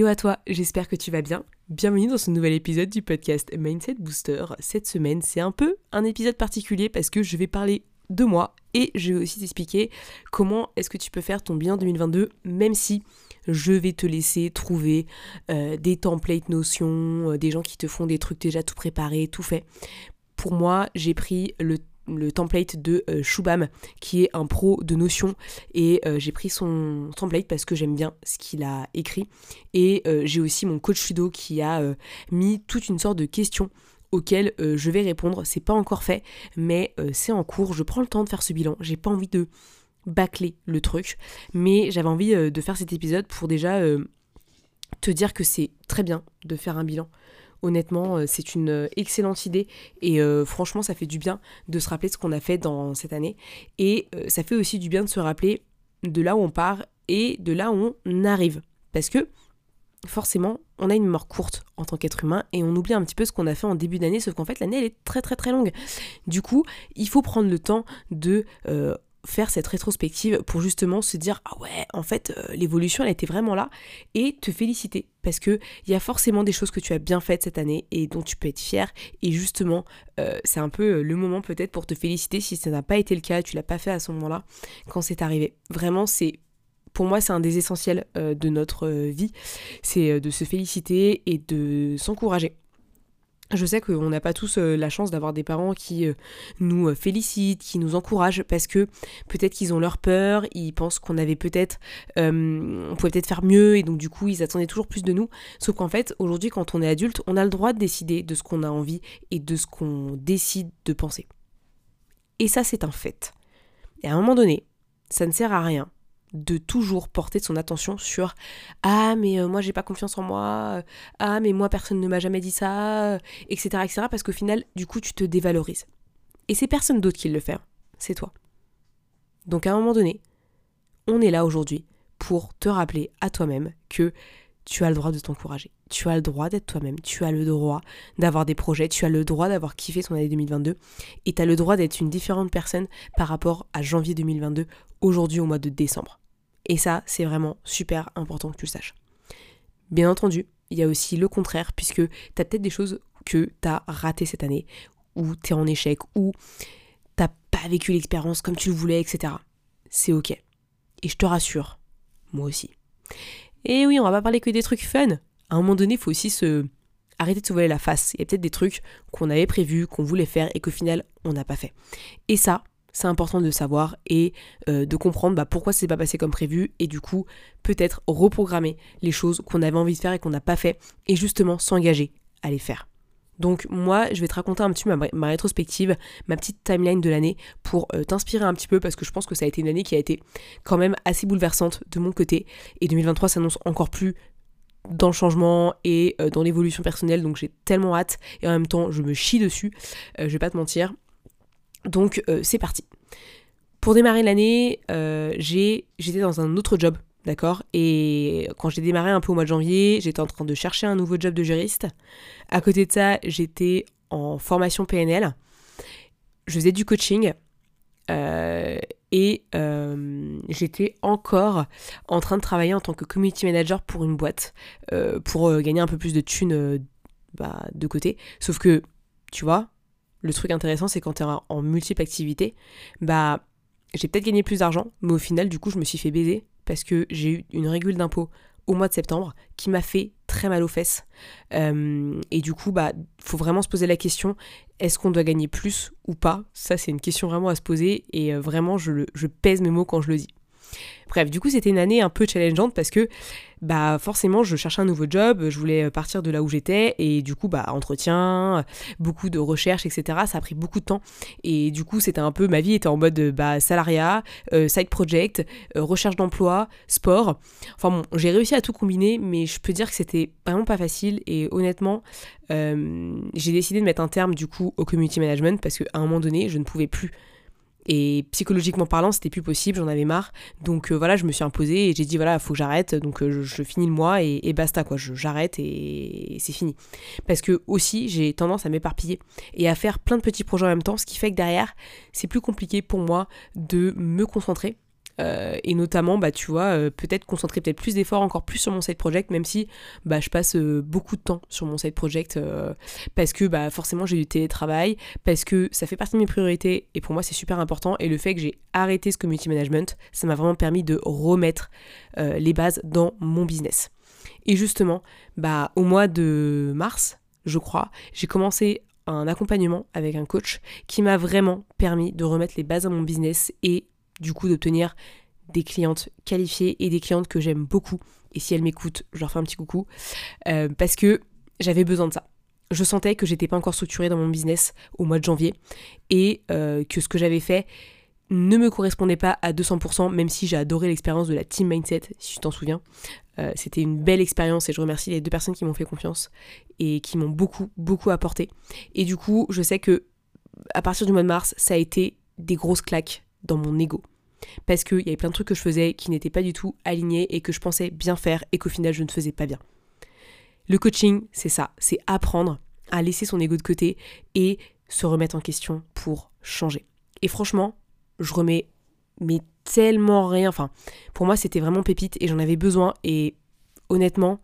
Hello à toi, j'espère que tu vas bien. Bienvenue dans ce nouvel épisode du podcast Mindset Booster. Cette semaine, c'est un peu un épisode particulier parce que je vais parler de moi et je vais aussi t'expliquer comment est-ce que tu peux faire ton bilan 2022 même si je vais te laisser trouver euh, des templates notions, euh, des gens qui te font des trucs déjà tout préparés, tout fait. Pour moi, j'ai pris le le template de euh, Shubham, qui est un pro de Notion. Et euh, j'ai pris son template parce que j'aime bien ce qu'il a écrit. Et euh, j'ai aussi mon coach Sudo qui a mis toute une sorte de questions auxquelles je vais répondre. C'est pas encore fait, mais c'est en cours. Je prends le temps de faire ce bilan. J'ai pas envie de bâcler le truc, mais j'avais envie de faire cet épisode pour déjà te dire que c'est très bien de faire un bilan. Honnêtement, euh, c'est une euh, excellente idée et euh, franchement, ça fait du bien de se rappeler ce qu'on a fait dans cette année. Et ça fait aussi du bien de se rappeler de là où on part et de là où on arrive. Parce que forcément, on a une mémoire courte en tant qu'être humain et on oublie un petit peu ce qu'on a fait en début d'année, sauf qu'en fait, l'année, elle est très très très longue. Du coup, il faut prendre le temps de faire cette rétrospective pour justement se dire ah ouais en fait euh, l'évolution elle était vraiment là et te féliciter. Parce que il y a forcément des choses que tu as bien faites cette année et dont tu peux être fier et justement euh, c'est un peu euh, le moment peut-être pour te féliciter si ça n'a pas été le cas tu l'as pas fait à ce moment-là quand c'est arrivé. Vraiment c'est pour moi, c'est un des essentiels de notre vie, c'est de se féliciter et de s'encourager. Je sais qu'on n'a pas tous euh, la chance d'avoir des parents qui euh, nous euh, félicitent, qui nous encouragent, parce que peut-être qu'ils ont leur peur, ils pensent qu'on avait peut-être, on pouvait peut-être faire mieux, et donc du coup ils attendaient toujours plus de nous. Sauf qu'en fait, aujourd'hui, quand on est adulte, on a le droit de décider de ce qu'on a envie et de ce qu'on décide de penser. Et ça, c'est un fait. Et à un moment donné, ça ne sert à rien de toujours porter son attention sur ah mais euh, moi j'ai pas confiance en moi euh, ah mais moi personne ne m'a jamais dit ça etc etc parce qu'au final du coup tu te dévalorises et c'est personne d'autre qui le fait hein. c'est toi. Donc à un moment donné on est là aujourd'hui pour te rappeler à toi-même que tu as le droit de t'encourager tu as le droit d'être toi-même tu as le droit d'avoir des projets tu as le droit d'avoir kiffé ton année 2022 et tu as le droit d'être une différente personne par rapport à janvier 2022 aujourd'hui au mois de décembre et ça, c'est vraiment super important que tu le saches. Bien entendu, il y a aussi le contraire, puisque tu as peut-être des choses que tu as ratées cette année, ou tu es en échec, ou t'as pas vécu l'expérience comme tu le voulais, etc. C'est ok. Et je te rassure, moi aussi. Et oui, on va pas parler que des trucs fun. À un moment donné, il faut aussi se arrêter de se voiler la face. Il y a peut-être des trucs qu'on avait prévus, qu'on voulait faire et qu'au final, on n'a pas fait. Et ça, c'est important de savoir et euh, de comprendre bah, pourquoi c'est pas passé comme prévu et du coup peut-être reprogrammer les choses qu'on avait envie de faire et qu'on n'a pas fait et justement s'engager à les faire. Donc moi, je vais te raconter un petit peu ma, rétrospective, ma petite timeline de l'année pour euh, t'inspirer un petit peu parce que je pense que ça a été une année qui a été quand même assez bouleversante de mon côté et 2023 s'annonce encore plus dans le changement et euh, dans l'évolution personnelle donc j'ai tellement hâte et en même temps je me chie dessus, je vais pas te mentir donc euh, c'est parti. Pour démarrer l'année, euh, j'étais dans un autre job, d'accord? Et quand j'ai démarré un peu au mois de janvier, j'étais en train de chercher un nouveau job de juriste. À côté de ça, j'étais en formation PNL. Je faisais du coaching. Euh, et j'étais encore en train de travailler en tant que community manager pour une boîte pour gagner un peu plus de thunes bah, de côté. Sauf que, tu vois, le truc intéressant, c'est quand tu es en multiple activité, bah, j'ai peut-être gagné plus d'argent, mais au final, du coup, je me suis fait baiser parce que j'ai eu une régule d'impôt au mois de septembre qui m'a fait très mal aux fesses. Euh, et du coup, bah, faut vraiment se poser la question est-ce qu'on doit gagner plus ou pas? Ça, c'est une question vraiment à se poser et euh, vraiment, je, je pèse mes mots quand je le dis. Bref, du coup, c'était une année un peu challengeante parce que bah forcément, je cherchais un nouveau job, je voulais partir de là où j'étais et du coup, bah entretien, beaucoup de recherches, etc. Ça a pris beaucoup de temps et du coup, c'était un peu ma vie était en mode bah salariat, euh, side project, euh, recherche d'emploi, sport. Enfin bon, j'ai réussi à tout combiner, mais je peux dire que c'était vraiment pas facile et honnêtement, euh, j'ai décidé de mettre un terme du coup au community management parce qu'à un moment donné, je ne pouvais plus et psychologiquement parlant, c'était plus possible, j'en avais marre. Donc euh, voilà, je me suis imposée et j'ai dit voilà, il faut que j'arrête. Donc euh, je, finis le mois et, basta quoi, j'arrête et, c'est fini. Parce que aussi, j'ai tendance à m'éparpiller et à faire plein de petits projets en même temps, ce qui fait que derrière, c'est plus compliqué pour moi de me concentrer euh, et notamment, bah, tu vois, euh, peut-être concentrer peut-être plus d'efforts, encore plus sur mon side project, même si bah, je passe euh, beaucoup de temps sur mon side project parce que bah, forcément j'ai du télétravail, parce que ça fait partie de mes priorités et pour moi c'est super important. Et le fait que j'ai arrêté ce community management, ça m'a vraiment permis de remettre les bases dans mon business. Et justement, bah, au mois de mars, je crois, j'ai commencé un accompagnement avec un coach qui m'a vraiment permis de remettre les bases à mon business et du coup d'obtenir des clientes qualifiées et des clientes que j'aime beaucoup. Et si elles m'écoutent, je leur fais un petit coucou. Euh, parce que j'avais besoin de ça. Je sentais que j'étais pas encore structurée dans mon business au mois de janvier et euh, que ce que j'avais fait ne me correspondait pas à 200%, même si j'ai adoré l'expérience de la team mindset, si tu t'en souviens. Euh, c'était une belle expérience et je remercie les deux personnes qui m'ont fait confiance et qui m'ont beaucoup, beaucoup apporté. Et du coup, je sais que à partir du mois de mars, ça a été des grosses claques dans mon ego. Parce qu'il y avait plein de trucs que je faisais qui n'étaient pas du tout alignés et que je pensais bien faire et qu'au final je ne faisais pas bien. Le coaching, c'est ça, c'est apprendre à laisser son ego de côté et se remettre en question pour changer. Et franchement, je remets mais tellement rien. Enfin, pour moi, c'était vraiment pépite et j'en avais besoin. Et honnêtement,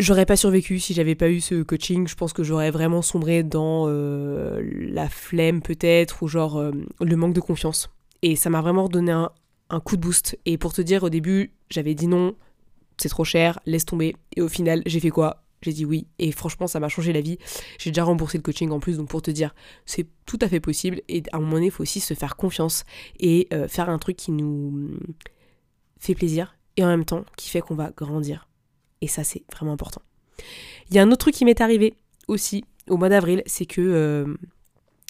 J'aurais pas survécu si j'avais pas eu ce coaching. Je pense que j'aurais vraiment sombré dans euh, la flemme peut-être ou genre euh, le manque de confiance. Et ça m'a vraiment donné un, coup de boost. Et pour te dire, au début, j'avais dit non, c'est trop cher, laisse tomber. Et au final, j'ai fait quoi? J'ai dit oui. Et franchement, ça m'a changé la vie. J'ai déjà remboursé le coaching en plus. Donc pour te dire, c'est tout à fait possible. Et à un moment donné, il faut aussi se faire confiance et euh, faire un truc qui nous fait plaisir et en même temps qui fait qu'on va grandir. Et ça, c'est vraiment important. Il y a un autre truc qui m'est arrivé aussi au mois d'avril, c'est que euh,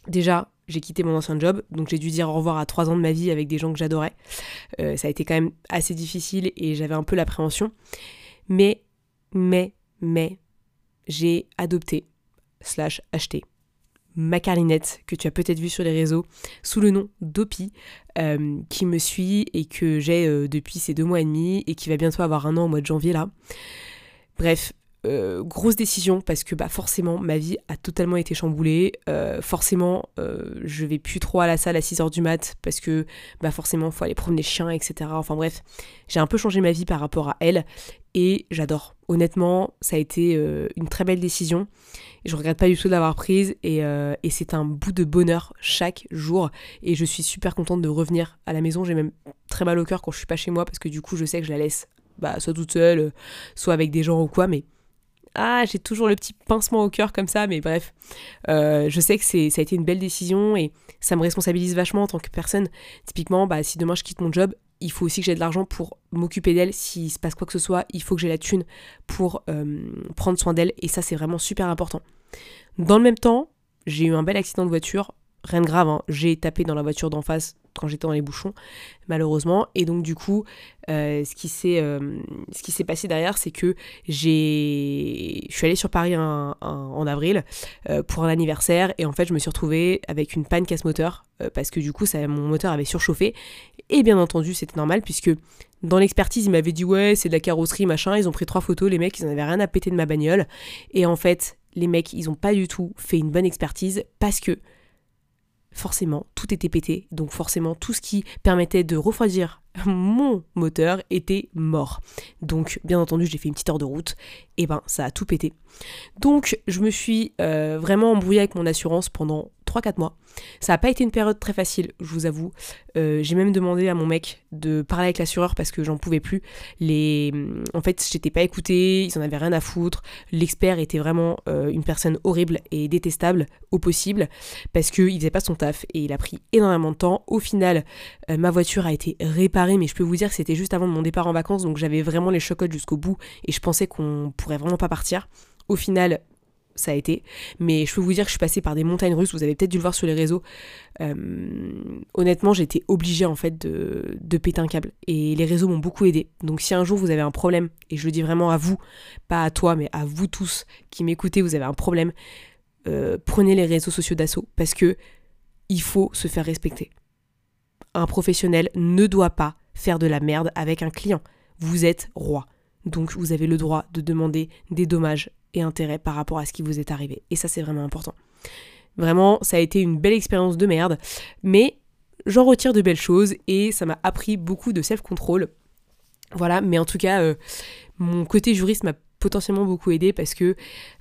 déjà, j'ai quitté mon ancien job, donc j'ai dû dire au revoir à trois ans de ma vie avec des gens que j'adorais. Euh, ça a été quand même assez difficile et j'avais un peu l'appréhension. Mais, mais, mais, j'ai adopté, slash acheté, ma carlinette que tu as peut-être vu sur les réseaux sous le nom d'Opi euh, qui me suit et que j'ai depuis ces deux mois et demi et qui va bientôt avoir un an au mois de janvier là. Bref, euh, grosse décision parce que bah forcément ma vie a totalement été chamboulée. Euh, forcément euh, je vais plus trop à la salle à 6h du mat parce que bah forcément faut aller promener chien etc. Enfin bref j'ai un peu changé ma vie par rapport à elle et j'adore. Honnêtement ça a été une très belle décision. Je regrette pas du tout d'avoir prise et, et c'est un bout de bonheur chaque jour et je suis super contente de revenir à la maison. J'ai même très mal au cœur quand je suis pas chez moi parce que du coup je sais que je la laisse bah, soit toute seule, soit avec des gens ou quoi, mais ah, j'ai toujours le petit pincement au cœur comme ça, mais bref. Euh, je sais que c'est, ça a été une belle décision et ça me responsabilise vachement en tant que personne. Typiquement, bah, si demain je quitte mon job, il faut aussi que j'ai de l'argent pour m'occuper d'elle. S'il se passe quoi que ce soit, il faut que j'ai la thune pour euh, prendre soin d'elle et ça, c'est vraiment super important. Dans le même temps, j'ai eu un bel accident de voiture. Rien de grave, hein. j'ai tapé dans la voiture d'en face quand j'étais dans les bouchons, malheureusement. Et donc du coup, euh, ce qui s'est euh, ce qui s'est passé derrière, c'est que j'ai je suis allée sur Paris en avril euh, pour un anniversaire. Et en fait je me suis retrouvée avec une panne casse moteur parce que du coup ça mon moteur avait surchauffé. Et bien entendu c'était normal puisque dans l'expertise ils m'avaient dit ouais c'est de la carrosserie machin. Ils ont pris trois photos les mecs ils en avaient rien à péter de ma bagnole. Et en fait les mecs ils ont pas du tout fait une bonne expertise parce que forcément, tout était pété. Donc forcément, tout ce qui permettait de refroidir mon moteur était mort. Donc, bien entendu, j'ai fait une petite heure de route, et ben ça a tout pété. Donc, je me suis euh, vraiment embrouillée avec mon assurance pendant 3-4 mois. Ça n'a pas été une période très facile, je vous avoue. Euh, j'ai même demandé à mon mec de parler avec l'assureur parce que j'en pouvais plus. Les... En fait, j'étais pas écoutée, ils en avaient rien à foutre. L'expert était vraiment euh, une personne horrible et détestable au possible parce qu'il faisait pas son taf et il a pris énormément de temps. Au final, ma voiture a été réparée, mais je peux vous dire que c'était juste avant mon départ en vacances, donc j'avais vraiment les chocottes jusqu'au bout et je pensais qu'on pourrait vraiment pas partir. Au final, ça a été. Mais je peux vous dire que je suis passée par des montagnes russes, vous avez peut-être dû le voir sur les réseaux. Euh, honnêtement, été obligée en fait de, de, péter un câble. Et les réseaux m'ont beaucoup aidé. Donc si un jour vous avez un problème, et je le dis vraiment à vous, pas à toi, mais à vous tous qui m'écoutez, vous avez un problème, euh, prenez les réseaux sociaux d'assaut parce que il faut se faire respecter. Un professionnel ne doit pas faire de la merde avec un client. Vous êtes roi. Donc vous avez le droit de demander des dommages et intérêt par rapport à ce qui vous est arrivé. Et ça, c'est vraiment important. Vraiment, ça a été une belle expérience de merde, mais j'en retire de belles choses et ça m'a appris beaucoup de self-control. Voilà, mais en tout cas, euh, mon côté juriste m'a potentiellement beaucoup aidé parce que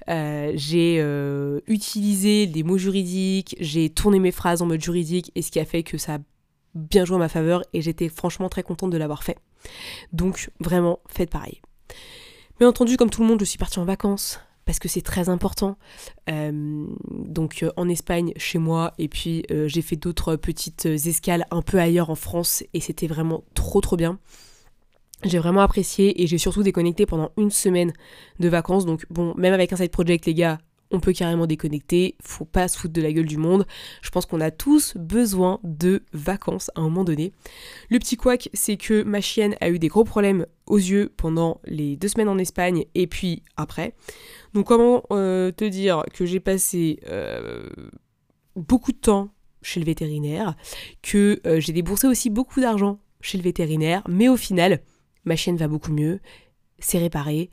euh, j'ai euh, utilisé des mots juridiques, j'ai tourné mes phrases en mode juridique et ce qui a fait que ça a bien joué à ma faveur et j'étais franchement très contente de l'avoir fait. Donc vraiment, faites pareil. Bien entendu, comme tout le monde, je suis partie en vacances parce que c'est très important. Euh, donc euh, en Espagne, chez moi, et puis euh, j'ai fait d'autres petites escales un peu ailleurs en France, et c'était vraiment trop trop bien. J'ai vraiment apprécié et j'ai surtout déconnecté pendant une semaine de vacances. Donc bon, même avec un side project, les gars, on peut carrément déconnecter, faut pas se foutre de la gueule du monde. Je pense qu'on a tous besoin de vacances à un moment donné. Le petit couac, c'est que ma chienne a eu des gros problèmes aux yeux pendant les deux semaines en Espagne et puis après. Donc comment euh, te dire que j'ai passé euh, beaucoup de temps chez le vétérinaire, que euh, j'ai déboursé aussi beaucoup d'argent chez le vétérinaire, mais au final, ma chienne va beaucoup mieux, c'est réparé.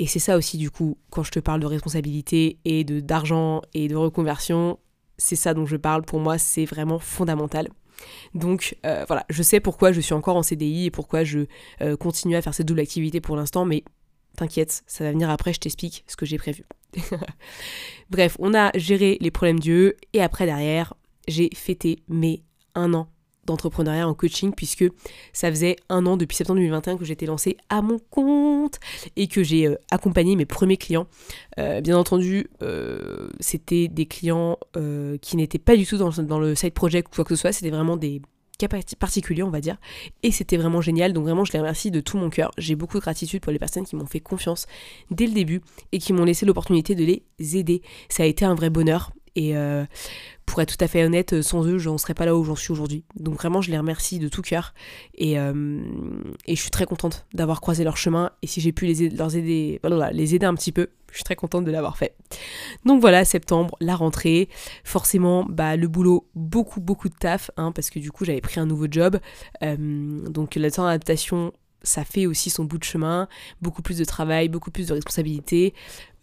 Et c'est ça aussi, du coup, quand je te parle de responsabilité et de d'argent et de reconversion, c'est ça dont je parle. Pour moi, c'est vraiment fondamental. Donc euh, voilà, je sais pourquoi je suis encore en CDI et pourquoi je euh, continue à faire cette double activité pour l'instant, mais t'inquiète, ça va venir après, je t'explique ce que j'ai prévu. Bref, on a géré les problèmes d'yeux et après derrière, j'ai fêté mes un an d'entrepreneuriat en coaching puisque ça faisait un an depuis septembre 2021 que j'étais lancée à mon compte et que j'ai euh, accompagné mes premiers clients. Euh, bien entendu, euh, c'était des clients qui n'étaient pas du tout dans, le side project ou quoi que ce soit, c'était vraiment des cas particuliers on va dire. Et c'était vraiment génial. Donc vraiment je les remercie de tout mon cœur. J'ai beaucoup de gratitude pour les personnes qui m'ont fait confiance dès le début et qui m'ont laissé l'opportunité de les aider. Ça a été un vrai bonheur et pour être tout à fait honnête, euh, sans eux, j'en serais pas là où j'en suis aujourd'hui. Donc vraiment, je les remercie de tout cœur. Et, euh, je suis très contente d'avoir croisé leur chemin. Et si j'ai pu les aider, aider, voilà, les aider un petit peu, je suis très contente de l'avoir fait. Donc voilà, septembre, la rentrée. Forcément, bah, le boulot, beaucoup, beaucoup de taf, hein, parce que du coup, j'avais pris un nouveau job. Euh, donc la temps d'adaptation ça fait aussi son bout de chemin, beaucoup plus de travail, beaucoup plus de responsabilités.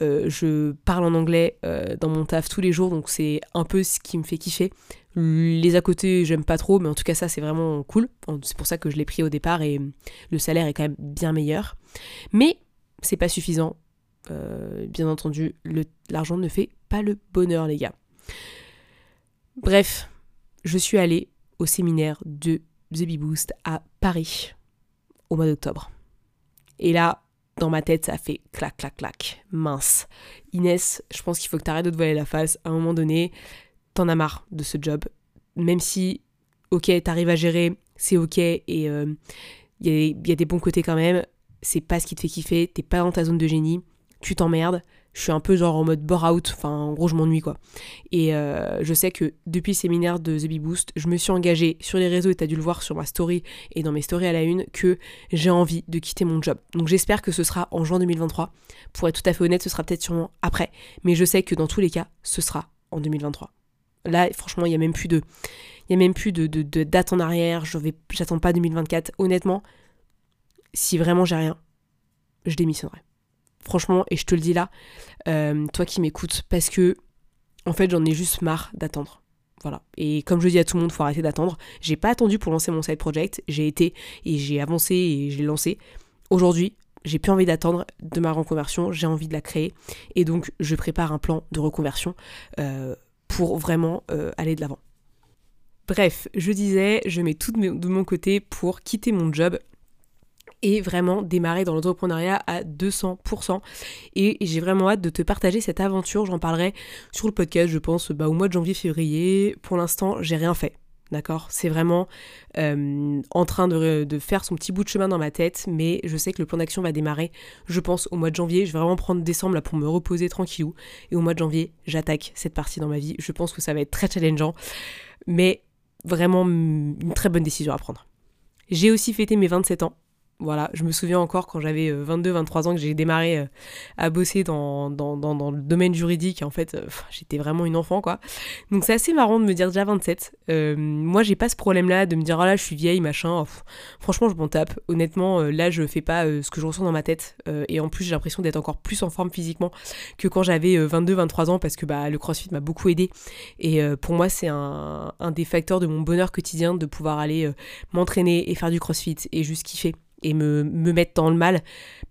Euh, je parle en anglais euh, dans mon taf tous les jours, donc c'est un peu ce qui me fait kiffer. Les à côté, j'aime pas trop, mais en tout cas, ça, c'est vraiment cool. C'est pour ça que je l'ai pris au départ et le salaire est quand même bien meilleur. Mais c'est pas suffisant. Euh, bien entendu, l'argent ne fait pas le bonheur, les gars. Bref, je suis allée au séminaire de The Bee Boost à Paris au mois d'octobre. Et là, dans ma tête, ça fait clac, clac, clac. Mince. Inès, je pense qu'il faut que tu arrêtes de te voiler la face. À un moment donné, t'en as marre de ce job. Même si, ok, t'arrives à gérer, c'est ok, et il euh, y, a, y, a, des bons côtés quand même, c'est pas ce qui te fait kiffer, t'es pas dans ta zone de génie, tu t'emmerdes, je suis un peu genre en mode bore-out, enfin en gros je m'ennuie quoi. Et euh, je sais que depuis le séminaire de The Bee Boost, je me suis engagée sur les réseaux et t'as dû le voir sur ma story et dans mes stories à la une que j'ai envie de quitter mon job. Donc j'espère que ce sera en juin 2023. Pour être tout à fait honnête, ce sera peut-être sûrement après, mais je sais que dans tous les cas, ce sera en 2023. Là, franchement, il n'y a même plus de, il y a même plus de, de, date en arrière. Je vais, j'attends pas 2024. Honnêtement, si vraiment j'ai rien, je démissionnerai franchement, et je te le dis là, euh, toi qui m'écoutes, parce que en fait j'en ai juste marre d'attendre. Voilà. Et comme je dis à tout le monde, faut arrêter d'attendre. J'ai pas attendu pour lancer mon side project. J'ai été et j'ai avancé et j'ai lancé. Aujourd'hui, j'ai plus envie d'attendre de ma reconversion, j'ai envie de la créer. Et donc, je prépare un plan de reconversion euh, pour vraiment euh, aller de l'avant. Bref, je disais, je mets tout de mon côté pour quitter mon job et vraiment démarrer dans l'entrepreneuriat à 200%. Et j'ai vraiment hâte de te partager cette aventure. J'en parlerai sur le podcast, je pense, bah, au mois de janvier-février. Pour l'instant, j'ai rien fait. D'accord? C'est vraiment euh, en train de, faire son petit bout de chemin dans ma tête, mais je sais que le plan d'action va démarrer, je pense, au mois de janvier. Je vais vraiment prendre décembre là pour me reposer tranquillou. Et au mois de janvier, j'attaque cette partie dans ma vie. Je pense que ça va être très challengeant, mais vraiment une très bonne décision à prendre. J'ai aussi fêté mes 27 ans voilà, je me souviens encore quand j'avais 22-23 euh, ans que j'ai démarré euh, à bosser dans, le domaine juridique. En fait, euh, j'étais vraiment une enfant, quoi. Donc c'est assez marrant de me dire déjà 27. moi, j'ai pas ce problème-là de me dire, oh là, je suis vieille, machin. franchement, je m'en tape. Honnêtement, là, je fais pas ce que je ressens dans ma tête. et en plus, j'ai l'impression d'être encore plus en forme physiquement que quand j'avais 22-23 ans parce que bah, le crossfit m'a beaucoup aidé. Et pour moi, c'est un, un des facteurs de mon bonheur quotidien de pouvoir aller m'entraîner et faire du crossfit et juste kiffer et me, me, mettre dans le mal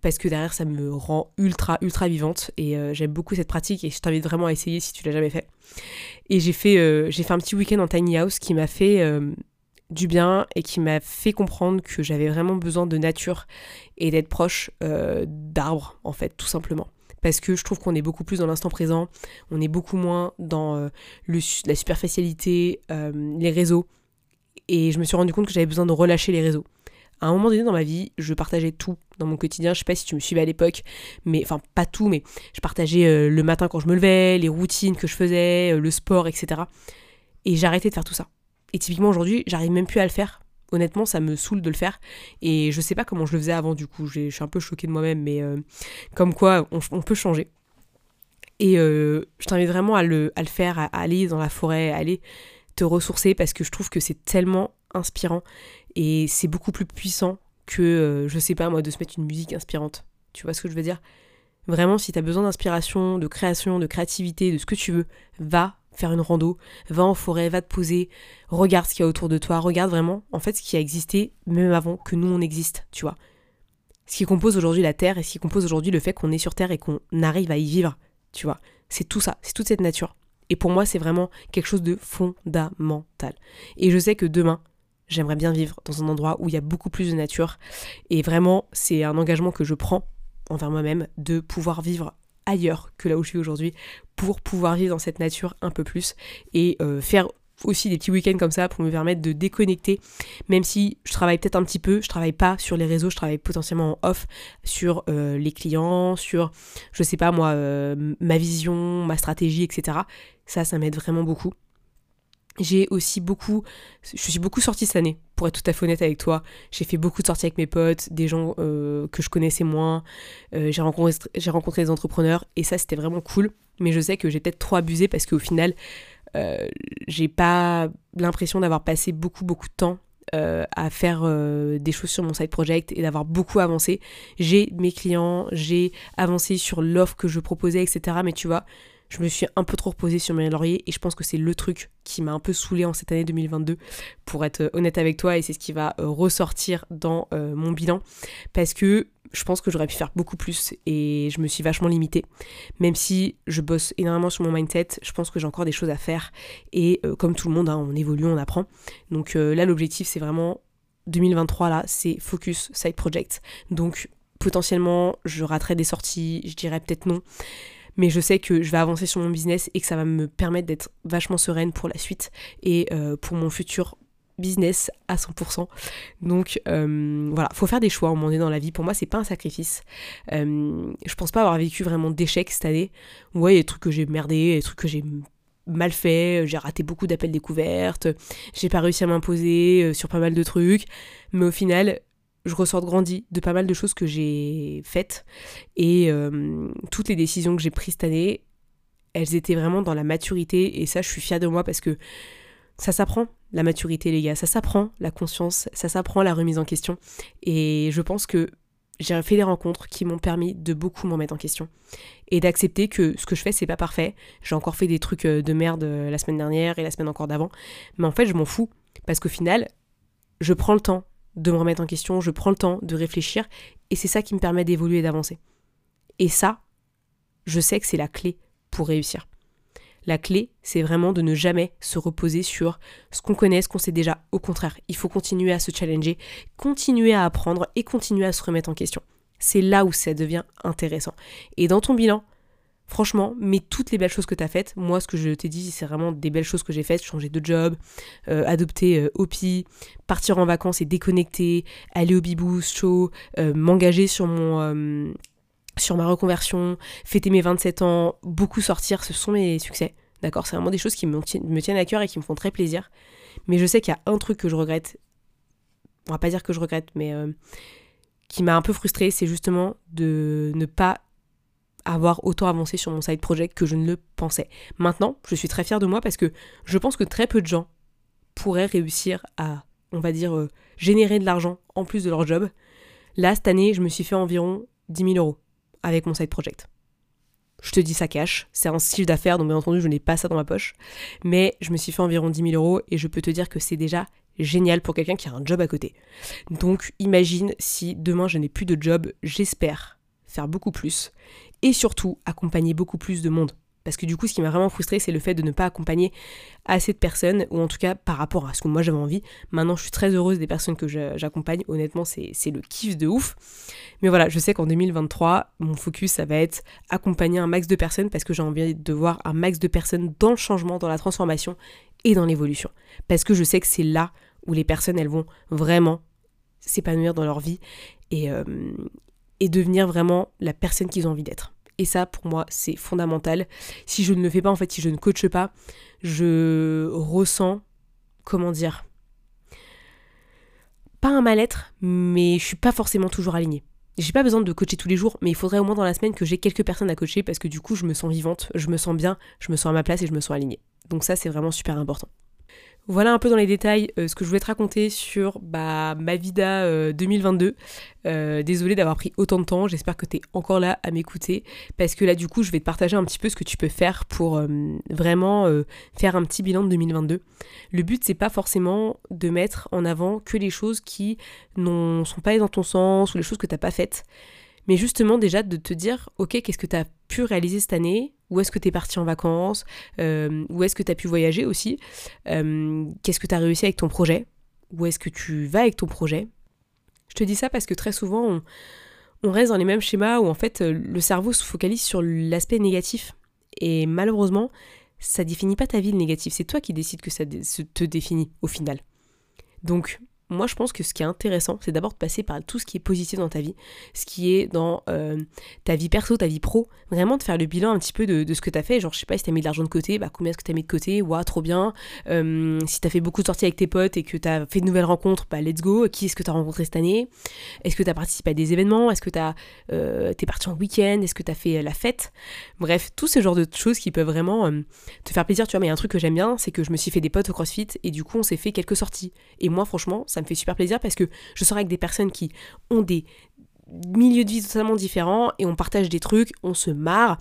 parce que derrière ça me rend ultra ultra vivante et euh, j'aime beaucoup cette pratique et je t'invite vraiment à essayer si tu l'as jamais fait. Et j'ai fait, euh, j'ai fait un petit week-end en tiny house qui m'a fait euh, du bien et qui m'a fait comprendre que j'avais vraiment besoin de nature et d'être proche d'arbres en fait tout simplement. Parce que je trouve qu'on est beaucoup plus dans l'instant présent, on est beaucoup moins dans le, la superficialité, les réseaux. Et je me suis rendu compte que j'avais besoin de relâcher les réseaux à un moment donné dans ma vie, je partageais tout dans mon quotidien. Je sais pas si tu me suivais à l'époque, mais enfin pas tout, mais je partageais euh, le matin quand je me levais, les routines que je faisais, euh, le sport, etc. Et arrêté de faire tout ça. Et typiquement aujourd'hui, j'arrive même plus à le faire. Honnêtement, ça me saoule de le faire. Et je sais pas comment je le faisais avant, du coup. Je suis un peu choquée de moi-même, mais euh, comme quoi, on, peut changer. Et je t'invite vraiment à le, à le faire, à aller dans la forêt, à aller te ressourcer, parce que je trouve que c'est tellement inspirant et c'est beaucoup plus puissant que, euh, je sais pas moi, de se mettre une musique inspirante. Tu vois ce que je veux dire? Vraiment, si tu as besoin d'inspiration, de création, de créativité, de ce que tu veux, va faire une rando, va en forêt, va te poser, regarde ce qu'il y a autour de toi, regarde vraiment, en fait, ce qui a existé même avant que nous on existe, tu vois. Ce qui compose aujourd'hui la Terre et ce qui compose aujourd'hui le fait qu'on est sur Terre et qu'on arrive à y vivre, tu vois. C'est tout ça, c'est toute cette nature. Et pour moi, c'est vraiment quelque chose de fondamental. Et je sais que demain, j'aimerais bien vivre dans un endroit où il y a beaucoup plus de nature. Et vraiment, c'est un engagement que je prends envers moi-même de pouvoir vivre ailleurs que là où je suis aujourd'hui pour pouvoir vivre dans cette nature un peu plus et euh, faire aussi des petits week-ends comme ça pour me permettre de déconnecter. Même si je travaille peut-être un petit peu je travaille pas sur les réseaux je travaille potentiellement en off sur euh, les clients sur je sais pas moi euh, ma vision ma stratégie etc ça ça m'aide vraiment beaucoup j'ai aussi beaucoup, je suis beaucoup sortie cette année, pour être tout à fait honnête avec toi. J'ai fait beaucoup de sorties avec mes potes, des gens euh, que je connaissais moins. Euh, j'ai rencontré, j'ai rencontré des entrepreneurs et ça c'était vraiment cool. Mais je sais que j'ai peut-être trop abusé parce qu'au final, euh, j'ai pas l'impression d'avoir passé beaucoup beaucoup de temps à faire des choses sur mon side project et d'avoir beaucoup avancé. J'ai mes clients, j'ai avancé sur l'offre que je proposais, etc. Mais tu vois, je me suis un peu trop reposée sur mes lauriers et je pense que c'est le truc qui m'a un peu saoulé en cette année 2022 pour être euh, honnête avec toi et c'est ce qui va euh, ressortir dans euh, mon bilan parce que je pense que j'aurais pu faire beaucoup plus et je me suis vachement limitée. Même si je bosse énormément sur mon mindset, je pense que j'ai encore des choses à faire et comme tout le monde, hein, on évolue, on apprend. Donc là l'objectif c'est vraiment 2023 là, c'est focus side project. Donc potentiellement je raterai des sorties, je dirais peut-être non mais je sais que je vais avancer sur mon business et que ça va me permettre d'être vachement sereine pour la suite et euh, pour mon futur business à 100%. Donc euh, voilà, faut faire des choix un moment donné dans la vie. Pour moi, c'est pas un sacrifice. Euh, je pense pas avoir vécu vraiment d'échecs cette année. Ouais, il y a des trucs que j'ai merdé, des trucs que j'ai mal fait, j'ai raté beaucoup d'appels découvertes, j'ai pas réussi à m'imposer sur pas mal de trucs, mais au final, je ressors grandi de pas mal de choses que j'ai faites. Et euh, toutes les décisions que j'ai prises cette année, elles étaient vraiment dans la maturité. Et ça je suis fière de moi parce que ça s'apprend la maturité les gars, ça s'apprend la conscience, ça s'apprend la remise en question. Et je pense que j'ai fait des rencontres qui m'ont permis de beaucoup me remettre en question. Et d'accepter que ce que je fais c'est pas parfait. J'ai encore fait des trucs euh, de merde euh, la semaine dernière et la semaine encore d'avant, mais en fait je m'en fous. Parce qu'au final je prends le temps de me remettre en question, je prends le temps de réfléchir et c'est ça qui me permet d'évoluer et d'avancer. Et ça, je sais que c'est la clé pour réussir. La clé, c'est vraiment de ne jamais se reposer sur ce qu'on connaît, ce qu'on sait déjà. Au contraire, il faut continuer à se challenger, continuer à apprendre et continuer à se remettre en question. C'est là où ça devient intéressant. Et dans ton bilan, franchement, mets toutes les belles choses que tu as faites. Moi, ce que je t'ai dit, c'est vraiment des belles choses que j'ai faites. Changer de job, euh, adopter euh, partir en vacances et déconnecter, aller au Biboost Show, euh, m'engager sur mon sur ma reconversion, fêter mes 27 ans, beaucoup sortir, ce sont mes succès. D'accord? C'est vraiment des choses qui me, tiennent à cœur et qui me font très plaisir. Mais je sais qu'il y a un truc que je regrette. On va pas dire que je regrette, mais euh, qui m'a un peu frustrée, c'est justement de ne pas avoir autant avancé sur mon side project que je ne le pensais. Maintenant, je suis très fière de moi parce que je pense que très peu de gens pourraient réussir à, on va dire, euh, générer de l'argent en plus de leur job. Là, cette année, je me suis fait environ 10 000 euros avec mon side project. Je te dis ça cash, c'est un style d'affaires, donc bien entendu je n'ai pas ça dans ma poche, mais je me suis fait environ 10 000 euros et je peux te dire que c'est déjà génial pour quelqu'un qui a un job à côté. Donc imagine si demain je n'ai plus de job, j'espère faire beaucoup plus et surtout accompagner beaucoup plus de monde. Parce que du coup, ce qui m'a vraiment frustré, c'est le fait de ne pas accompagner assez de personnes, ou en tout cas par rapport à ce que moi j'avais envie. Maintenant, je suis très heureuse des personnes que j'accompagne. Honnêtement, c'est le kiff de ouf. Mais voilà, je sais qu'en 2023, mon focus, ça va être accompagner un max de personnes parce que j'ai envie de voir un max de personnes dans le changement, dans la transformation et dans l'évolution. Parce que je sais que c'est là où les personnes, elles vont vraiment s'épanouir dans leur vie et, euh, et devenir vraiment la personne qu'ils ont envie d'être. Et ça, pour moi, c'est fondamental. Si je ne le fais pas, en fait, si je ne coache pas, je ressens, comment dire, pas un mal-être, mais je suis pas forcément toujours alignée. J'ai pas besoin de coacher tous les jours, mais il faudrait au moins dans la semaine que j'ai quelques personnes à coacher parce que du coup, je me sens vivante, je me sens bien, je me sens à ma place et je me sens alignée. Donc ça, c'est vraiment super important. Voilà un peu dans les détails euh, ce que je voulais te raconter sur bah, ma vida 2022. Euh, désolée d'avoir pris autant de temps, j'espère que tu es encore là à m'écouter parce que là du coup je vais te partager un petit peu ce que tu peux faire pour euh, vraiment faire un petit bilan de 2022. Le but c'est pas forcément de mettre en avant que les choses qui ne sont pas dans ton sens ou les choses que t'as pas faites mais justement déjà de te dire, ok, qu'est-ce que tu as pu réaliser cette année? Où est-ce que tu parti en vacances? Euh, Où est-ce que tu as pu voyager aussi? Euh, Qu'est-ce que tu as réussi avec ton projet? Où est-ce que tu vas avec ton projet? Je te dis ça parce que très souvent, on, reste dans les mêmes schémas où en fait le cerveau se focalise sur l'aspect négatif. Et malheureusement, ça définit pas ta vie le négatif, c'est toi qui décides que ça te définit au final. Donc moi je pense que ce qui est intéressant, c'est d'abord de passer par tout ce qui est positif dans ta vie, ce qui est dans euh, ta vie perso, ta vie pro, vraiment de faire le bilan un petit peu de, ce que tu as fait, genre je sais pas si tu as mis de l'argent de côté, bah combien est-ce que tu as mis de côté, waouh trop bien, euh, si tu as fait beaucoup de sorties avec tes potes et que tu as fait de nouvelles rencontres, bah let's go, qui est-ce que tu as rencontré cette année, est-ce que tu as participé à des événements, est-ce que tu euh, es parti en week-end, est-ce que tu as fait la fête, bref, tout ce genre de choses qui peuvent vraiment te faire plaisir, tu vois, mais il y a un truc que j'aime bien, c'est que je me suis fait des potes au CrossFit et du coup on s'est fait quelques sorties, et moi franchement, ça me fait super plaisir parce que je sors avec des personnes qui ont des milieux de vie totalement différents et on partage des trucs, on se marre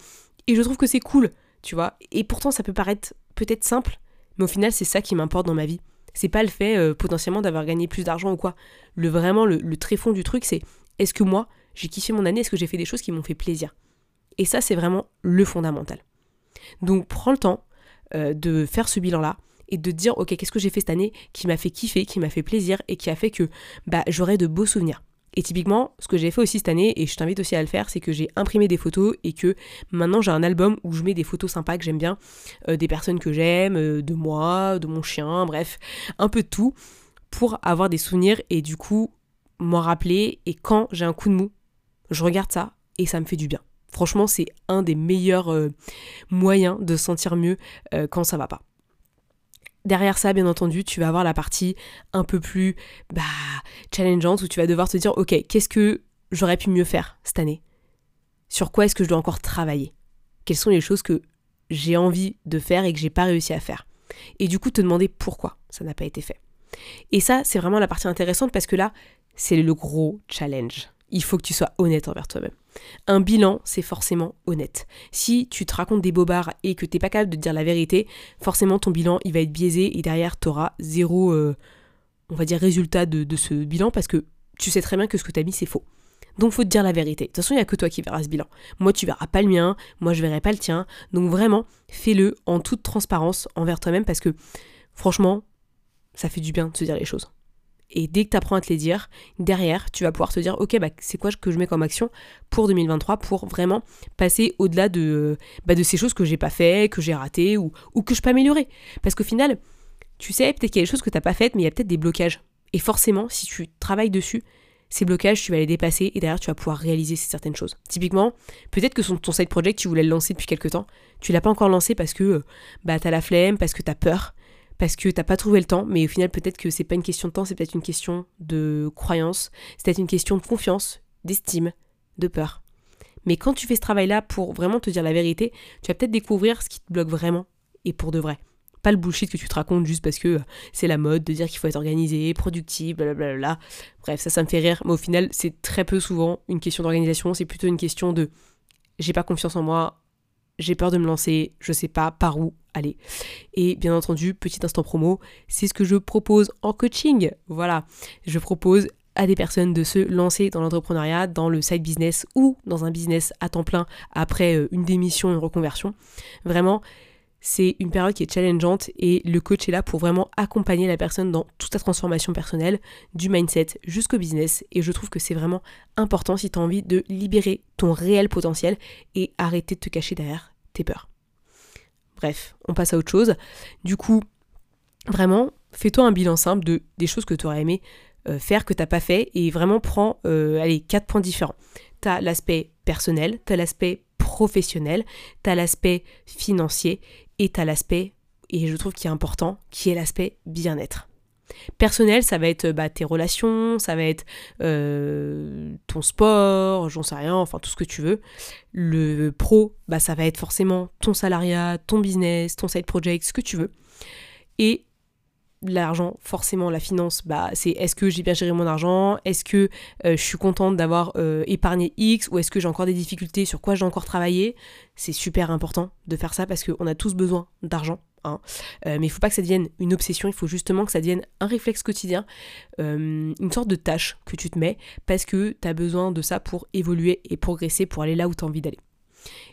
et je trouve que c'est cool, tu vois. Et pourtant ça peut paraître peut-être simple, mais au final c'est ça qui m'importe dans ma vie. C'est pas le fait euh, potentiellement d'avoir gagné plus d'argent ou quoi. Le vraiment le, le tréfond du truc c'est est-ce que moi j'ai kiffé mon année, est-ce que j'ai fait des choses qui m'ont fait plaisir? Et ça c'est vraiment le fondamental. Donc prends le temps euh, de faire ce bilan là et de dire ok qu'est-ce que j'ai fait cette année qui m'a fait kiffer, qui m'a fait plaisir et qui a fait que bah j'aurai de beaux souvenirs. Et typiquement, ce que j'ai fait aussi cette année, et je t'invite aussi à le faire, c'est que j'ai imprimé des photos et que maintenant j'ai un album où je mets des photos sympas que j'aime bien, euh, des personnes que j'aime, euh, de moi, de mon chien, bref, un peu de tout, pour avoir des souvenirs et du coup m'en rappeler. Et quand j'ai un coup de mou, je regarde ça et ça me fait du bien. Franchement, c'est un des meilleurs euh, moyens de sentir mieux quand ça va pas. Derrière ça, bien entendu, tu vas avoir la partie un peu plus bah, challengeante où tu vas devoir te dire, ok, qu'est-ce que j'aurais pu mieux faire cette année? Sur quoi est-ce que je dois encore travailler? Quelles sont les choses que j'ai envie de faire et que j'ai pas réussi à faire? Et du coup, te demander pourquoi ça n'a pas été fait. Et ça, c'est vraiment la partie intéressante parce que là, c'est le gros challenge. il faut que tu sois honnête envers toi-même. Un bilan, c'est forcément honnête. Si tu te racontes des bobards et que t'es pas capable de dire la vérité, forcément ton bilan il va être biaisé et derrière tu auras zéro, euh, on va dire, résultat de, ce bilan parce que tu sais très bien que ce que tu as mis c'est faux. Donc faut te dire la vérité. De toute façon, il n'y a que toi qui verras ce bilan. Moi, tu verras pas le mien, moi je verrai pas le tien. Donc vraiment, fais-le en toute transparence envers toi-même parce que franchement, ça fait du bien de se dire les choses. Et dès que tu apprends à te les dire, derrière, tu vas pouvoir te dire, ok, bah, c'est quoi que je mets comme action pour 2023 pour vraiment passer au-delà de, bah, de ces choses que j'ai pas fait, que j'ai raté ou, ou que je peux améliorer. Parce qu'au final, tu sais, peut-être qu'il y a des choses que tu n'as pas faites, mais il y a peut-être des blocages. Et forcément, si tu travailles dessus, ces blocages, tu vas les dépasser et derrière, tu vas pouvoir réaliser certaines choses. Typiquement, peut-être que ton side project, tu voulais le lancer depuis quelques temps, tu l'as pas encore lancé parce que euh, bah, tu as la flemme, parce que tu as peur, parce que t'as pas trouvé le temps, mais au final peut-être que c'est pas une question de temps, c'est peut-être une question de croyance, c'est peut-être une question de confiance, d'estime, de peur. Mais quand tu fais ce travail-là pour vraiment te dire la vérité, tu vas peut-être découvrir ce qui te bloque vraiment et pour de vrai. Pas le bullshit que tu te racontes juste parce que c'est la mode de dire qu'il faut être organisé, productif, blablabla. Bref, ça, ça me fait rire, mais au final, c'est très peu souvent une question d'organisation, c'est plutôt une question de j'ai pas confiance en moi, j'ai peur de me lancer, je sais pas par où aller. Et bien entendu, petit instant promo, c'est ce que je propose en coaching. Voilà, je propose à des personnes de se lancer dans l'entrepreneuriat, dans le side business ou dans un business à temps plein après euh, une démission, une reconversion. Vraiment, c'est une période qui est challengeante et le coach est là pour vraiment accompagner la personne dans toute sa transformation personnelle, du mindset jusqu'au business. Et je trouve que c'est vraiment important si tu as envie de libérer ton réel potentiel et arrêter de te cacher derrière tes peurs. Bref, on passe à autre chose. Du coup, vraiment, fais-toi un bilan simple de des choses que tu aurais aimé euh, faire que tu n'as pas fait et vraiment prends euh, allez, quatre points différents. Tu as l'aspect personnel, tu as l'aspect professionnel, tu as l'aspect financier et tu as l'aspect, et je trouve qui est important, qui est l'aspect bien-être. Personnel, ça va être bah, tes relations, ça va être euh, ton sport, j'en sais rien, enfin tout ce que tu veux. Le pro, bah, ça va être forcément ton salariat, ton business, ton side project, ce que tu veux. Et l'argent, forcément la finance, bah, c'est est-ce que j'ai bien géré mon argent, est-ce que euh, je suis contente d'avoir euh, épargné X? Ou est-ce que j'ai encore des difficultés, sur quoi j'ai encore travaillé? C'est super important de faire ça parce qu'on a tous besoin d'argent. Hein. Euh, mais il faut pas que ça devienne une obsession, il faut justement que ça devienne un réflexe quotidien, une sorte de tâche que tu te mets parce que tu as besoin de ça pour évoluer et progresser, pour aller là où tu as envie d'aller.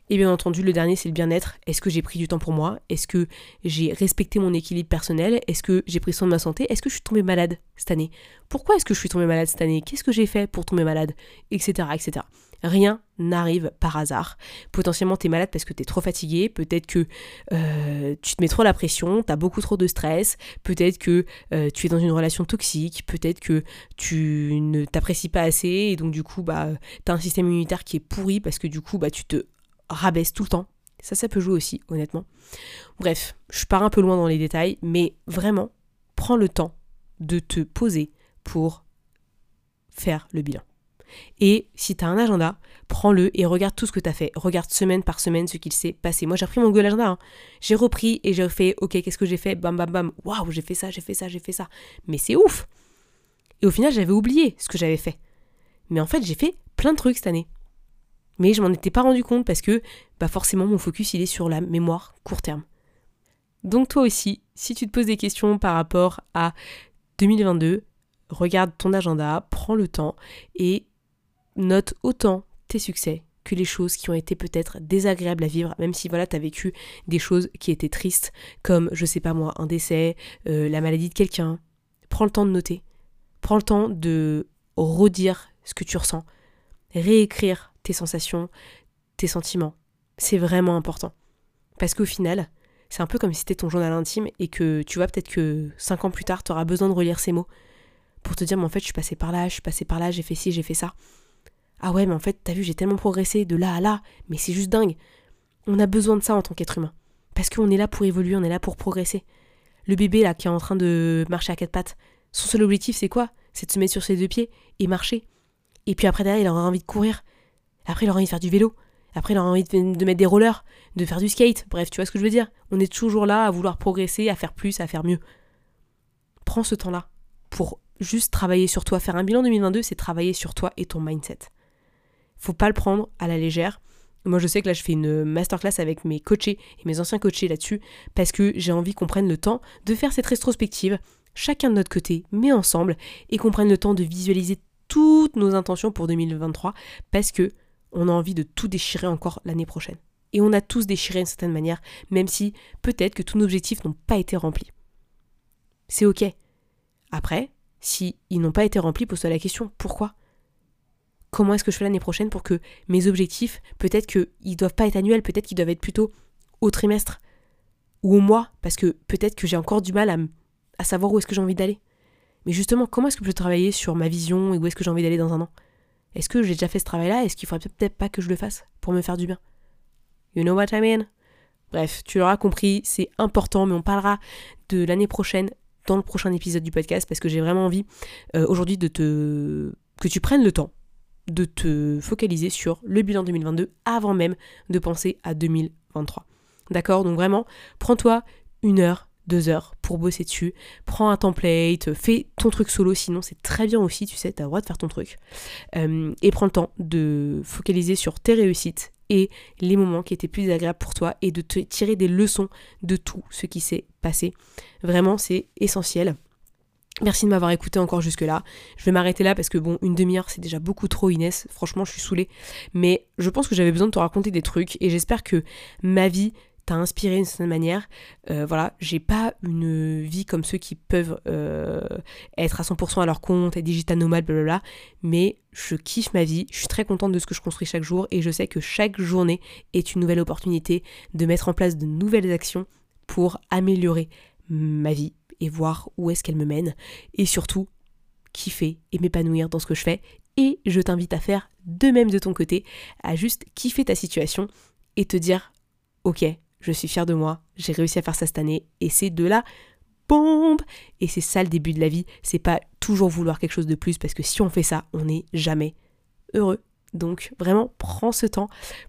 Et bien entendu, le dernier, c'est le bien-être. Est-ce que j'ai pris du temps pour moi? Est-ce que j'ai respecté mon équilibre personnel? Est-ce que j'ai pris soin de ma santé? Est-ce que je suis tombée malade cette année? Pourquoi est-ce que je suis tombée malade cette année? Qu'est-ce que j'ai fait pour tomber malade? Etc. etc. Rien n'arrive par hasard. Potentiellement, tu es malade parce que tu es trop fatigué, peut-être que euh, tu te mets trop la pression, tu as beaucoup trop de stress, peut-être que euh, tu es dans une relation toxique, peut-être que tu ne t'apprécies pas assez. Et donc du coup, bah, tu as un système immunitaire qui est pourri parce que du coup, bah, tu te rabaisse tout le temps. Ça, ça peut jouer aussi, honnêtement. Bref, je pars un peu loin dans les détails, mais vraiment, prends le temps de te poser pour faire le bilan. Et si tu as un agenda, prends-le et regarde tout ce que tu as fait. Regarde semaine par semaine ce qu'il s'est passé. Moi, j'ai repris mon Google Agenda. Hein. J'ai repris et j'ai fait, ok, qu'est-ce que j'ai fait? Bam, bam, bam. Waouh, j'ai fait ça, j'ai fait ça, j'ai fait ça. Mais c'est ouf Et au final, j'avais oublié ce que j'avais fait. Mais en fait, j'ai fait plein de trucs cette année. Mais je m'en étais pas rendu compte parce que bah forcément mon focus il est sur la mémoire court terme. Donc toi aussi, si tu te poses des questions par rapport à 2022, regarde ton agenda, prends le temps et note autant tes succès que les choses qui ont été peut-être désagréables à vivre, même si voilà, tu as vécu des choses qui étaient tristes, comme, je sais pas moi, un décès, euh, la maladie de quelqu'un. Prends le temps de noter. Prends le temps de redire ce que tu ressens. Réécrire tes sensations, tes sentiments. C'est vraiment important. Parce qu'au final, c'est un peu comme si c'était ton journal intime et que tu vois peut-être que cinq ans plus tard, tu auras besoin de relire ces mots pour te dire, mais en fait, je suis passé par là, je suis passé par là, j'ai fait ci, j'ai fait ça. Ah ouais, mais en fait, t'as vu, j'ai tellement progressé de là à là, mais c'est juste dingue. On a besoin de ça en tant qu'être humain. Parce qu'on est là pour évoluer, on est là pour progresser. Le bébé là qui est en train de marcher à quatre pattes, son seul objectif c'est quoi? C'est de se mettre sur ses deux pieds et marcher. Et puis après derrière, il aura envie de courir. Après, il a envie de faire du vélo. Après, il a envie de, mettre des rollers, de faire du skate. Bref, tu vois ce que je veux dire? On est toujours là à vouloir progresser, à faire plus, à faire mieux. Prends ce temps-là pour juste travailler sur toi. Faire un bilan 2022, c'est travailler sur toi et ton mindset. Faut pas le prendre à la légère. Moi, je sais que là, je fais une masterclass avec mes coachés et mes anciens coachés là-dessus parce que j'ai envie qu'on prenne le temps de faire cette rétrospective, chacun de notre côté, mais ensemble, et qu'on prenne le temps de visualiser toutes nos intentions pour 2023 parce que on a envie de tout déchirer encore l'année prochaine. Et on a tous déchiré d'une certaine manière, même si peut-être que tous nos objectifs n'ont pas été remplis. C'est ok. Après, si ils n'ont pas été remplis, pose-toi la question pourquoi? Comment est-ce que je fais l'année prochaine pour que mes objectifs, peut-être qu'ils ne doivent pas être annuels, peut-être qu'ils doivent être plutôt au trimestre ou au mois, parce que peut-être que j'ai encore du mal à, savoir où est-ce que j'ai envie d'aller? Mais justement, comment est-ce que je peux travailler sur ma vision et où est-ce que j'ai envie d'aller dans un an? Est-ce que j'ai déjà fait ce travail-là? Est-ce qu'il faudrait peut-être pas que je le fasse pour me faire du bien? You know what I mean? Bref, tu l'auras compris, c'est important, mais on parlera de l'année prochaine dans le prochain épisode du podcast parce que j'ai vraiment envie euh, aujourd'hui de te que tu prennes le temps de te focaliser sur le bilan 2022 avant même de penser à 2023. D'accord? Donc vraiment, prends-toi une heure, deux heures pour bosser dessus. Prends un template, fais ton truc solo, sinon c'est très bien aussi, tu sais, t'as le droit de faire ton truc. Euh, et prends le temps de focaliser sur tes réussites et les moments qui étaient plus agréables pour toi et de te tirer des leçons de tout ce qui s'est passé. Vraiment, c'est essentiel. Merci de m'avoir écouté encore jusque-là. Je vais m'arrêter là parce que bon, une demi-heure c'est déjà beaucoup trop Inès. Franchement, je suis saoulée. Mais je pense que j'avais besoin de te raconter des trucs et j'espère que ma vie t'a inspiré d'une certaine manière. Euh, voilà, j'ai pas une vie comme ceux qui peuvent euh, être à 100% à leur compte, être digital nomade, blablabla. Mais je kiffe ma vie, je suis très contente de ce que je construis chaque jour et je sais que chaque journée est une nouvelle opportunité de mettre en place de nouvelles actions pour améliorer ma vie et voir où est-ce qu'elle me mène. Et surtout, kiffer et m'épanouir dans ce que je fais. Et je t'invite à faire de même de ton côté, à juste kiffer ta situation et te dire, ok, je suis fière de moi, j'ai réussi à faire ça cette année. Et c'est de la bombe. Et c'est ça le début de la vie, c'est pas toujours vouloir quelque chose de plus parce que si on fait ça, on n'est jamais heureux. Donc vraiment, prends ce temps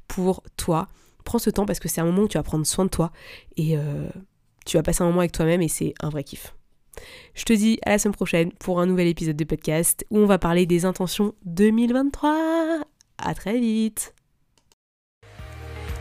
pour toi, prends ce temps parce que c'est un moment où tu vas prendre soin de toi. Et euh, tu vas passer un moment avec toi-même et c'est un vrai kiff. Je te dis à la semaine prochaine pour un nouvel épisode de podcast où on va parler des intentions 2023. À très vite